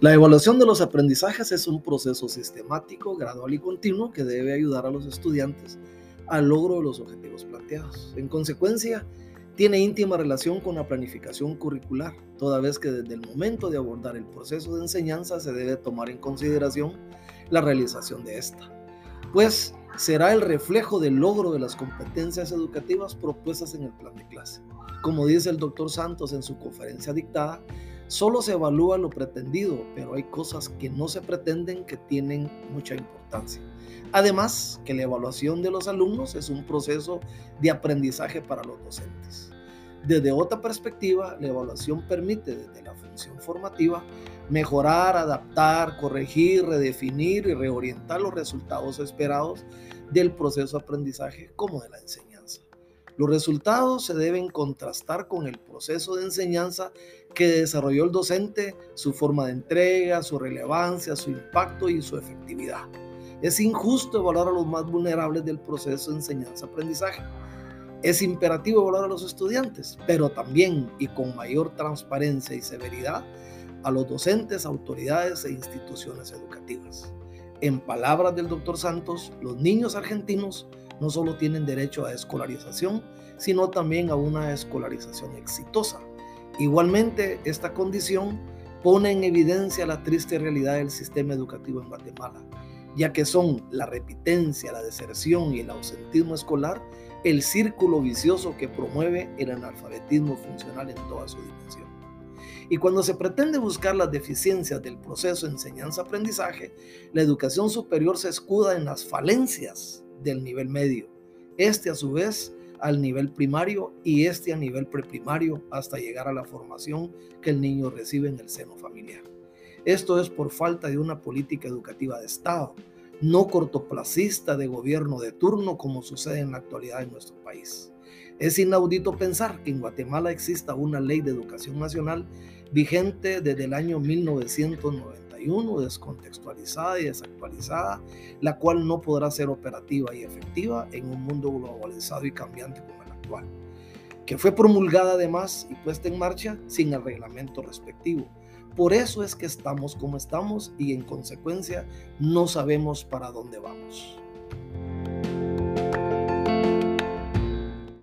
La evaluación de los aprendizajes es un proceso sistemático, gradual y continuo que debe ayudar a los estudiantes al logro de los objetivos planteados. En consecuencia, tiene íntima relación con la planificación curricular, toda vez que desde el momento de abordar el proceso de enseñanza se debe tomar en consideración la realización de esta, pues será el reflejo del logro de las competencias educativas propuestas en el plan de clase. Como dice el doctor Santos en su conferencia dictada, solo se evalúa lo pretendido, pero hay cosas que no se pretenden que tienen mucha importancia. Además, que la evaluación de los alumnos es un proceso de aprendizaje para los docentes. Desde otra perspectiva, la evaluación permite desde la función formativa mejorar, adaptar, corregir, redefinir y reorientar los resultados esperados del proceso de aprendizaje como de la enseñanza. Los resultados se deben contrastar con el proceso de enseñanza que desarrolló el docente, su forma de entrega, su relevancia, su impacto y su efectividad. Es injusto evaluar a los más vulnerables del proceso de enseñanza-aprendizaje. Es imperativo evaluar a los estudiantes, pero también y con mayor transparencia y severidad a los docentes, autoridades e instituciones educativas. En palabras del doctor Santos, los niños argentinos no solo tienen derecho a escolarización, sino también a una escolarización exitosa. Igualmente, esta condición pone en evidencia la triste realidad del sistema educativo en Guatemala, ya que son la repitencia, la deserción y el ausentismo escolar el círculo vicioso que promueve el analfabetismo funcional en toda su dimensión. Y cuando se pretende buscar las deficiencias del proceso enseñanza-aprendizaje, la educación superior se escuda en las falencias del nivel medio, este a su vez al nivel primario y este a nivel preprimario hasta llegar a la formación que el niño recibe en el seno familiar. Esto es por falta de una política educativa de Estado, no cortoplacista de gobierno de turno como sucede en la actualidad en nuestro país. Es inaudito pensar que en Guatemala exista una ley de educación nacional vigente desde el año 1991, descontextualizada y desactualizada, la cual no podrá ser operativa y efectiva en un mundo globalizado y cambiante como el actual, que fue promulgada además y puesta en marcha sin el reglamento respectivo por eso es que estamos como estamos y en consecuencia no sabemos para dónde vamos.